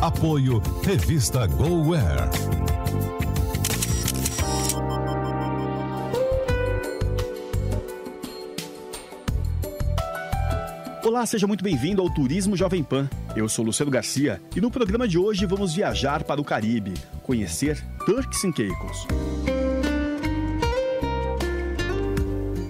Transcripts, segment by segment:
Apoio Revista GoWare. Olá, seja muito bem-vindo ao Turismo Jovem Pan. Eu sou Luciano Garcia e no programa de hoje vamos viajar para o Caribe, conhecer Turks and Caicos.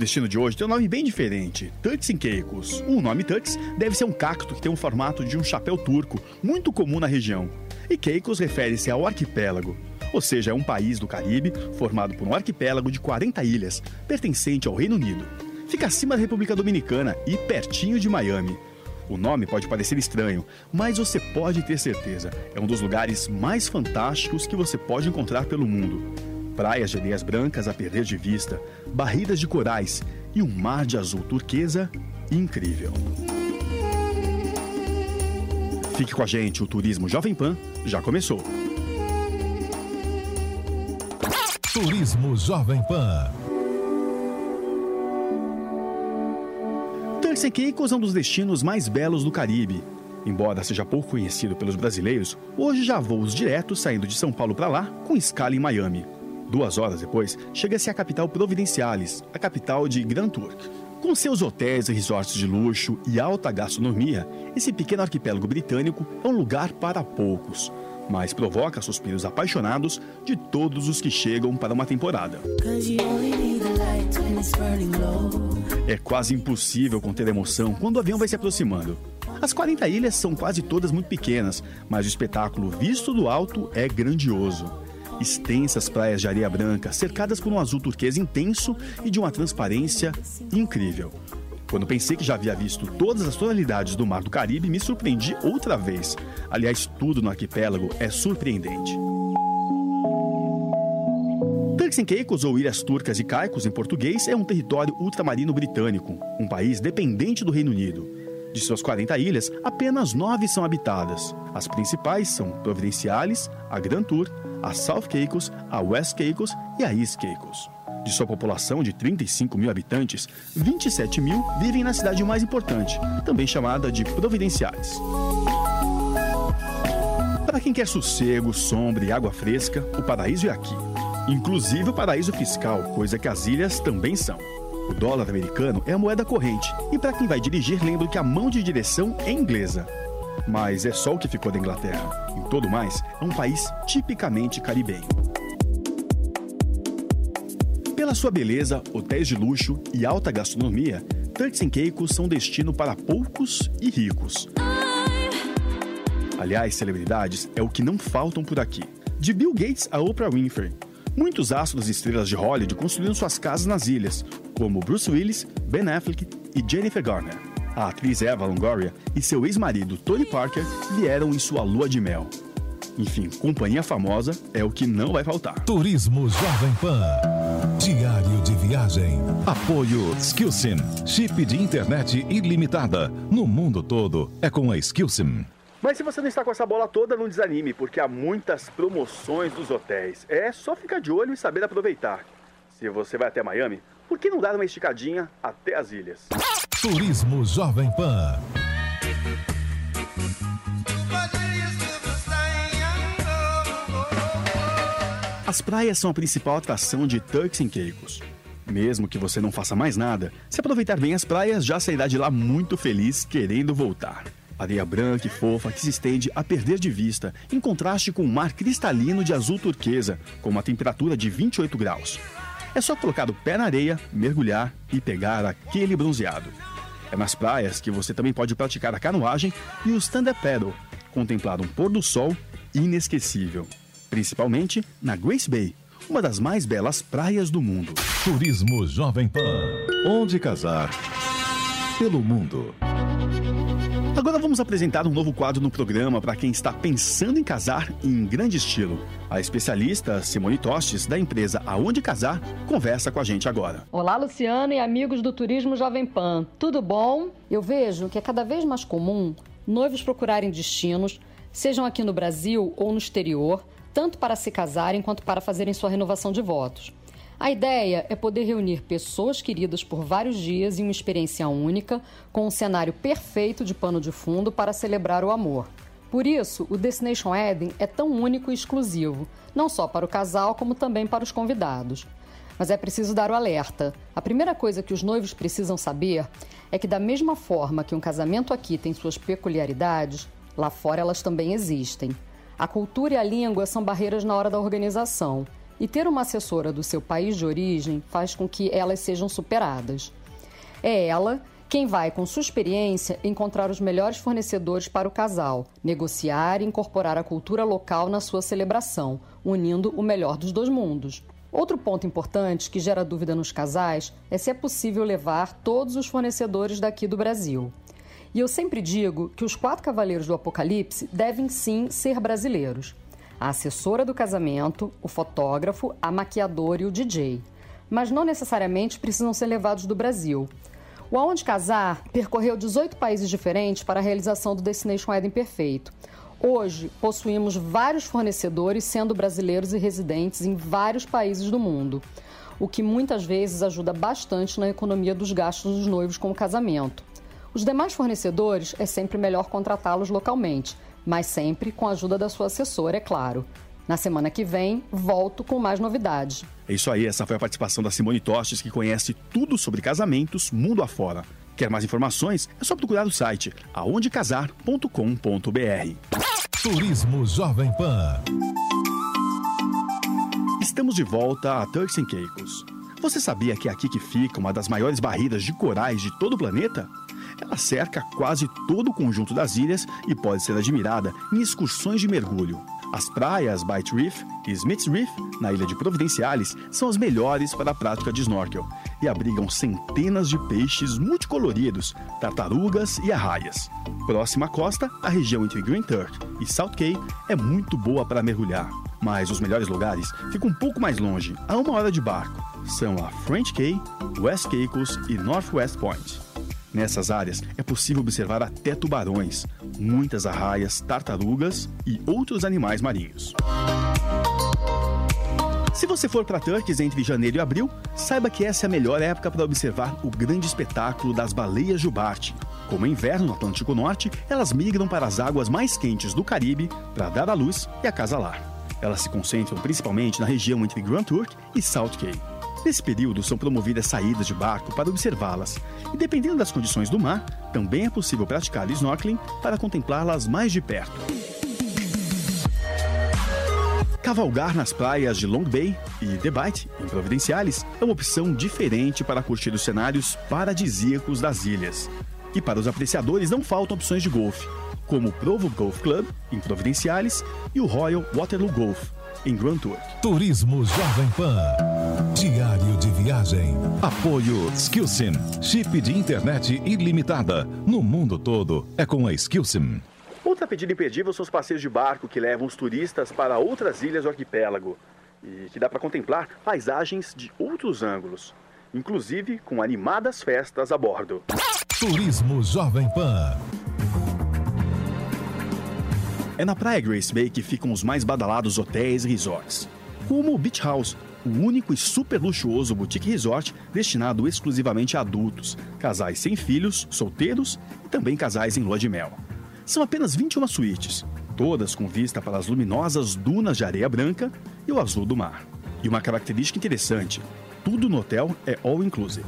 Destino de hoje tem um nome bem diferente, Turks and Caicos. O nome Turks deve ser um cacto que tem um formato de um chapéu turco, muito comum na região. E Caicos refere-se ao arquipélago, ou seja, é um país do Caribe formado por um arquipélago de 40 ilhas, pertencente ao Reino Unido. Fica acima da República Dominicana e pertinho de Miami. O nome pode parecer estranho, mas você pode ter certeza, é um dos lugares mais fantásticos que você pode encontrar pelo mundo. Praias de areias brancas a perder de vista, barreiras de corais e um mar de azul turquesa incrível. Fique com a gente, o Turismo Jovem Pan já começou. Turismo Jovem Pan. Caicos é um dos destinos mais belos do Caribe. Embora seja pouco conhecido pelos brasileiros, hoje já há voos diretos saindo de São Paulo para lá, com escala em Miami. Duas horas depois, chega-se à capital Providenciales, a capital de Grand Turk. Com seus hotéis e resorts de luxo e alta gastronomia, esse pequeno arquipélago britânico é um lugar para poucos, mas provoca suspiros apaixonados de todos os que chegam para uma temporada. É quase impossível conter emoção quando o avião vai se aproximando. As 40 ilhas são quase todas muito pequenas, mas o espetáculo visto do alto é grandioso. Extensas praias de areia branca, cercadas por um azul turquesa intenso e de uma transparência incrível. Quando pensei que já havia visto todas as tonalidades do Mar do Caribe, me surpreendi outra vez. Aliás, tudo no arquipélago é surpreendente. Turks and Caicos, ou Ilhas Turcas e Caicos em português, é um território ultramarino britânico, um país dependente do Reino Unido. De suas 40 ilhas, apenas nove são habitadas. As principais são Providenciales, a Grand Tour, a South Caicos, a West Caicos e a East Caicos. De sua população de 35 mil habitantes, 27 mil vivem na cidade mais importante, também chamada de Providenciales. Para quem quer sossego, sombra e água fresca, o paraíso é aqui. Inclusive o paraíso fiscal, coisa que as ilhas também são. O dólar americano é a moeda corrente, e para quem vai dirigir, lembro que a mão de direção é inglesa. Mas é só o que ficou da Inglaterra. Em todo mais, é um país tipicamente caribenho. Pela sua beleza, hotéis de luxo e alta gastronomia, Turks and Caicos são destino para poucos e ricos. Aliás, celebridades é o que não faltam por aqui. De Bill Gates a Oprah Winfrey, muitos astros e estrelas de Hollywood construíram suas casas nas ilhas, como Bruce Willis, Ben Affleck e Jennifer Garner. A atriz Eva Longoria e seu ex-marido Tony Parker vieram em sua lua de mel. Enfim, companhia famosa é o que não vai faltar. Turismo Jovem Pan. Diário de viagem. Apoio Skillsim. Chip de internet ilimitada. No mundo todo é com a Skillsim. Mas se você não está com essa bola toda, não desanime, porque há muitas promoções dos hotéis. É só ficar de olho e saber aproveitar. Se você vai até Miami, por que não dar uma esticadinha até as ilhas? Turismo Jovem Pan. As praias são a principal atração de Turks and Caicos. Mesmo que você não faça mais nada, se aproveitar bem as praias, já sairá de lá muito feliz, querendo voltar. Areia branca e fofa que se estende a perder de vista, em contraste com um mar cristalino de azul turquesa, com uma temperatura de 28 graus. É só colocar o pé na areia, mergulhar e pegar aquele bronzeado. É nas praias que você também pode praticar a canoagem e o stand-up paddle, contemplar um pôr do sol inesquecível. Principalmente na Grace Bay, uma das mais belas praias do mundo. Turismo Jovem Pan. Onde casar? Pelo mundo. Vamos apresentar um novo quadro no programa para quem está pensando em casar em grande estilo. A especialista Simone Tostes, da empresa Aonde Casar, conversa com a gente agora. Olá, Luciano e amigos do Turismo Jovem Pan. Tudo bom? Eu vejo que é cada vez mais comum noivos procurarem destinos, sejam aqui no Brasil ou no exterior, tanto para se casarem quanto para fazerem sua renovação de votos. A ideia é poder reunir pessoas queridas por vários dias em uma experiência única, com um cenário perfeito de pano de fundo para celebrar o amor. Por isso, o Destination Wedding é tão único e exclusivo, não só para o casal, como também para os convidados. Mas é preciso dar o alerta. A primeira coisa que os noivos precisam saber é que, da mesma forma que um casamento aqui tem suas peculiaridades, lá fora elas também existem. A cultura e a língua são barreiras na hora da organização. E ter uma assessora do seu país de origem faz com que elas sejam superadas. É ela quem vai, com sua experiência, encontrar os melhores fornecedores para o casal, negociar e incorporar a cultura local na sua celebração, unindo o melhor dos dois mundos. Outro ponto importante que gera dúvida nos casais é se é possível levar todos os fornecedores daqui do Brasil. E eu sempre digo que os quatro cavaleiros do Apocalipse devem sim ser brasileiros a assessora do casamento, o fotógrafo, a maquiadora e o DJ. Mas não necessariamente precisam ser levados do Brasil. O Aonde Casar percorreu 18 países diferentes para a realização do Destination Wedding Perfeito. Hoje, possuímos vários fornecedores, sendo brasileiros e residentes em vários países do mundo, o que muitas vezes ajuda bastante na economia dos gastos dos noivos com o casamento. Os demais fornecedores é sempre melhor contratá-los localmente, mas sempre com a ajuda da sua assessora, é claro. Na semana que vem, volto com mais novidades. É isso aí, essa foi a participação da Simone Tostes, que conhece tudo sobre casamentos mundo afora. Quer mais informações? É só procurar o site aondecasar.com.br. Turismo Jovem Pan. Estamos de volta a Turks and Caicos. Você sabia que é aqui que fica uma das maiores barreiras de corais de todo o planeta? Ela cerca quase todo o conjunto das ilhas e pode ser admirada em excursões de mergulho. As praias Bight Reef e Smith's Reef, na ilha de Providenciales, são as melhores para a prática de snorkel e abrigam centenas de peixes multicoloridos, tartarugas e arraias. Próxima à costa, a região entre Green Turk e South Cay é muito boa para mergulhar, mas os melhores lugares ficam um pouco mais longe, a uma hora de barco. São a French Cay, West Caicos e Northwest Point. Nessas áreas é possível observar até tubarões, muitas arraias, tartarugas e outros animais marinhos. Se você for para Turks entre janeiro e abril, saiba que essa é a melhor época para observar o grande espetáculo das baleias jubarte. Como é inverno no Atlântico Norte, elas migram para as águas mais quentes do Caribe para dar à luz e acasalar. Elas se concentram principalmente na região entre Grand Turk e South Cay. Nesse período, são promovidas saídas de barco para observá-las, e dependendo das condições do mar, também é possível praticar snorkeling para contemplá-las mais de perto. Cavalgar nas praias de Long Bay e The Bight, em Providenciales, é uma opção diferente para curtir os cenários paradisíacos das ilhas. E para os apreciadores não faltam opções de golfe, como o Provo Golf Club, em Providenciales, e o Royal Waterloo Golf, em Grand Tour. Turismo Jovem Pan. Diário de viagem. Apoio Skillsim. Chip de internet ilimitada. No mundo todo é com a Skillsim. Outra pedida imperdível são os passeios de barco que levam os turistas para outras ilhas do arquipélago e que dá para contemplar paisagens de outros ângulos, inclusive com animadas festas a bordo. Turismo Jovem Pan. É na Praia Grace Bay que ficam os mais badalados hotéis e resorts, como o Beach House, o único e super luxuoso boutique resort destinado exclusivamente a adultos, casais sem filhos, solteiros e também casais em lua de mel. São apenas 21 suítes, todas com vista para as luminosas dunas de areia branca e o azul do mar. E uma característica interessante: tudo no hotel é all inclusive.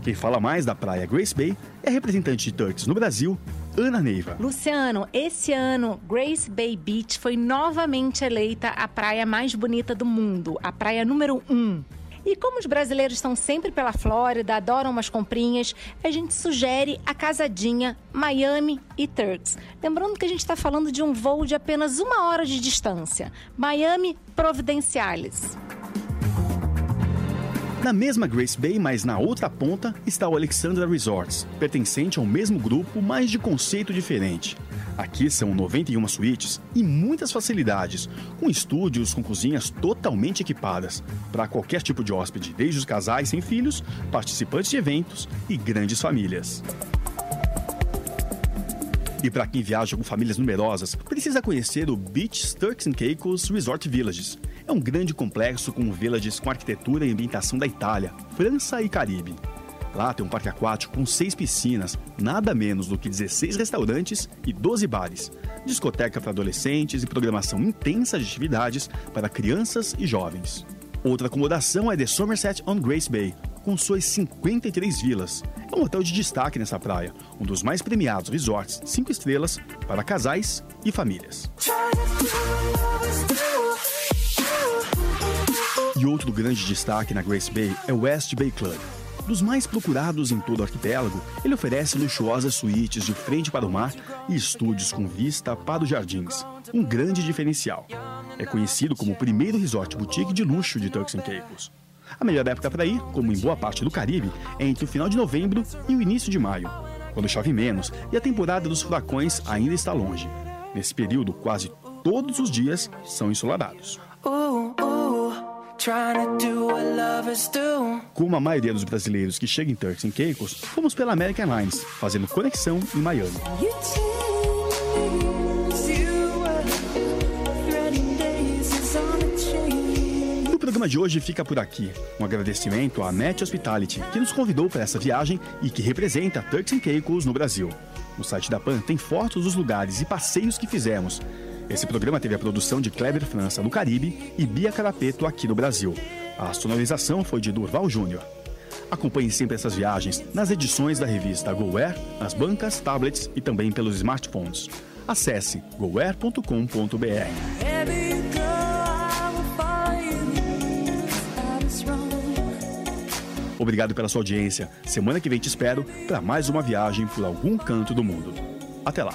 Quem fala mais da praia Grace Bay é representante de Turks no Brasil, Ana Neiva. Luciano, esse ano Grace Bay Beach foi novamente eleita a praia mais bonita do mundo, a praia número 1. Um. E como os brasileiros estão sempre pela Flórida, adoram umas comprinhas, a gente sugere a casadinha Miami e Turks. Lembrando que a gente está falando de um voo de apenas uma hora de distância. Miami Providenciales. Na mesma Grace Bay, mas na outra ponta, está o Alexandra Resorts, pertencente ao mesmo grupo, mas de conceito diferente. Aqui são 91 suítes e muitas facilidades, com estúdios com cozinhas totalmente equipadas para qualquer tipo de hóspede, desde os casais sem filhos, participantes de eventos e grandes famílias. E para quem viaja com famílias numerosas, precisa conhecer o Beach Turks and Caicos Resort Villages. É um grande complexo com villages com arquitetura e ambientação da Itália, França e Caribe. Lá tem um parque aquático com seis piscinas, nada menos do que 16 restaurantes e 12 bares, discoteca para adolescentes e programação intensa de atividades para crianças e jovens. Outra acomodação é The Somerset on Grace Bay, com suas 53 vilas. É um hotel de destaque nessa praia, um dos mais premiados resorts 5 estrelas para casais e famílias. E outro grande destaque na Grace Bay é o West Bay Club, dos mais procurados em todo o arquipélago, ele oferece luxuosas suítes de frente para o mar e estúdios com vista para os jardins. Um grande diferencial. É conhecido como o primeiro resort boutique de luxo de Turks and Caicos. A melhor época para ir, como em boa parte do Caribe, é entre o final de novembro e o início de maio, quando chove menos e a temporada dos furacões ainda está longe. Nesse período, quase todos os dias são ensolarados. Uh. Como a maioria dos brasileiros que chegam em Turks and Caicos, fomos pela American Airlines, fazendo conexão em Miami. O programa de hoje fica por aqui. Um agradecimento à Net Hospitality, que nos convidou para essa viagem e que representa Turks and Caicos no Brasil. No site da PAN tem fotos dos lugares e passeios que fizemos esse programa teve a produção de Kleber França no Caribe e Bia Carapeto aqui no Brasil. A sonorização foi de Durval Júnior. Acompanhe sempre essas viagens nas edições da revista GoAir, nas bancas, tablets e também pelos smartphones. Acesse goair.com.br. Obrigado pela sua audiência. Semana que vem te espero para mais uma viagem por algum canto do mundo. Até lá.